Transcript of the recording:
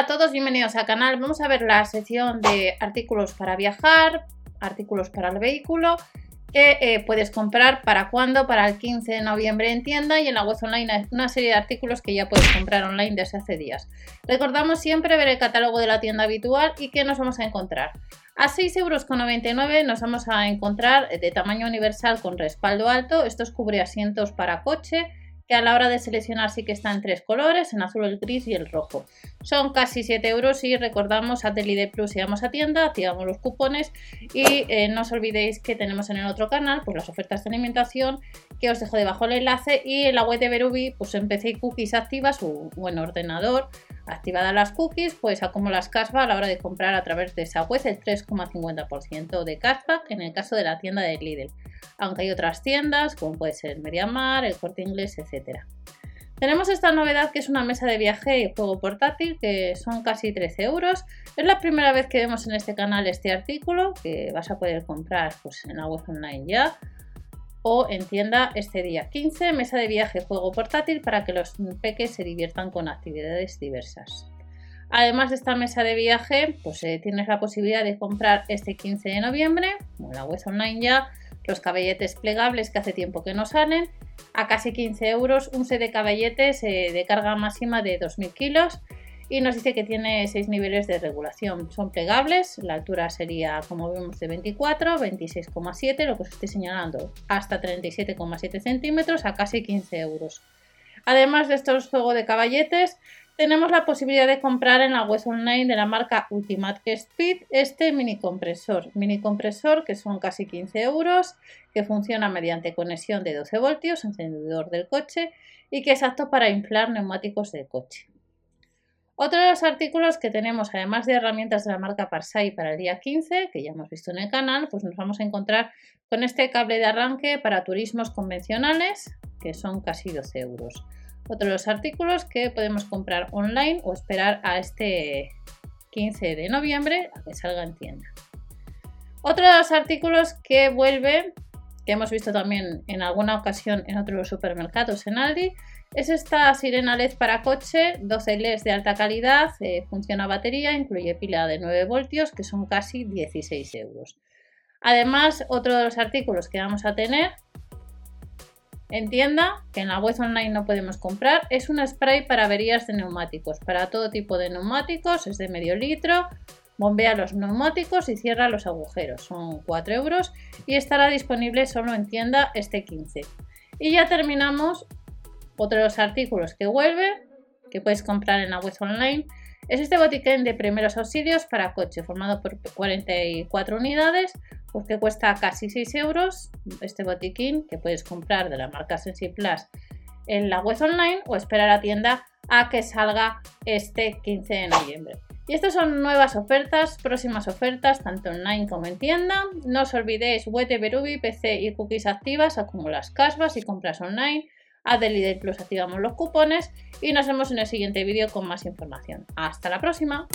Hola a todos, bienvenidos al canal. Vamos a ver la sección de artículos para viajar, artículos para el vehículo que eh, puedes comprar para cuándo, para el 15 de noviembre en tienda y en la web online una serie de artículos que ya puedes comprar online desde hace días. Recordamos siempre ver el catálogo de la tienda habitual y qué nos vamos a encontrar. A 6,99 euros nos vamos a encontrar de tamaño universal con respaldo alto, estos cubre asientos para coche, que a la hora de seleccionar sí que está en tres colores, en azul, el gris y el rojo. Son casi 7 euros y recordamos a Telide Plus y vamos a tienda, activamos los cupones y eh, no os olvidéis que tenemos en el otro canal pues las ofertas de alimentación que os dejo debajo el enlace y en la web de Berubi pues en PC cookies activas o, en ordenador activadas las cookies pues las cashback a la hora de comprar a través de esa web el 3,50% de cashback en el caso de la tienda de Lidl aunque hay otras tiendas como puede ser el Mediamar, el Corte Inglés, etc. Tenemos esta novedad que es una mesa de viaje y juego portátil que son casi 13 euros. Es la primera vez que vemos en este canal este artículo que vas a poder comprar pues, en la web online ya o en tienda este día 15, mesa de viaje juego portátil para que los peques se diviertan con actividades diversas. Además de esta mesa de viaje, pues eh, tienes la posibilidad de comprar este 15 de noviembre, en la web online ya, los cabelletes plegables que hace tiempo que no salen, a casi 15 euros, un set de cabelletes eh, de carga máxima de 2.000 kilos y nos dice que tiene 6 niveles de regulación. Son plegables, la altura sería como vemos de 24, 26,7, lo que os estoy señalando, hasta 37,7 centímetros a casi 15 euros. Además de estos juegos de caballetes, tenemos la posibilidad de comprar en la web online de la marca Ultimate Speed este mini compresor. Mini compresor que son casi 15 euros, que funciona mediante conexión de 12 voltios, encendedor del coche y que es apto para inflar neumáticos del coche. Otro de los artículos que tenemos, además de herramientas de la marca Parsai para el día 15, que ya hemos visto en el canal, pues nos vamos a encontrar con este cable de arranque para turismos convencionales, que son casi 12 euros otro de los artículos que podemos comprar online o esperar a este 15 de noviembre a que salga en tienda. Otro de los artículos que vuelve, hemos visto también en alguna ocasión en otros supermercados en Aldi, es esta sirena LED para coche, 12 LEDs de alta calidad, eh, funciona batería, incluye pila de 9 voltios, que son casi 16 euros. Además, otro de los artículos que vamos a tener en tienda, que en la web online no podemos comprar, es un spray para averías de neumáticos. Para todo tipo de neumáticos, es de medio litro, bombea los neumáticos y cierra los agujeros. Son 4 euros y estará disponible solo en tienda este 15. Y ya terminamos. Otro de los artículos que vuelve, que puedes comprar en la web online, es este botiquín de primeros auxilios para coche, formado por 44 unidades, pues que cuesta casi 6 euros. Este botiquín que puedes comprar de la marca Plus en la web online o esperar a tienda a que salga este 15 de noviembre. Y estas son nuevas ofertas, próximas ofertas, tanto online como en tienda. No os olvidéis web de Berubi, PC y cookies activas, acumulas casvas y compras online a Plus activamos los cupones y nos vemos en el siguiente vídeo con más información. ¡Hasta la próxima!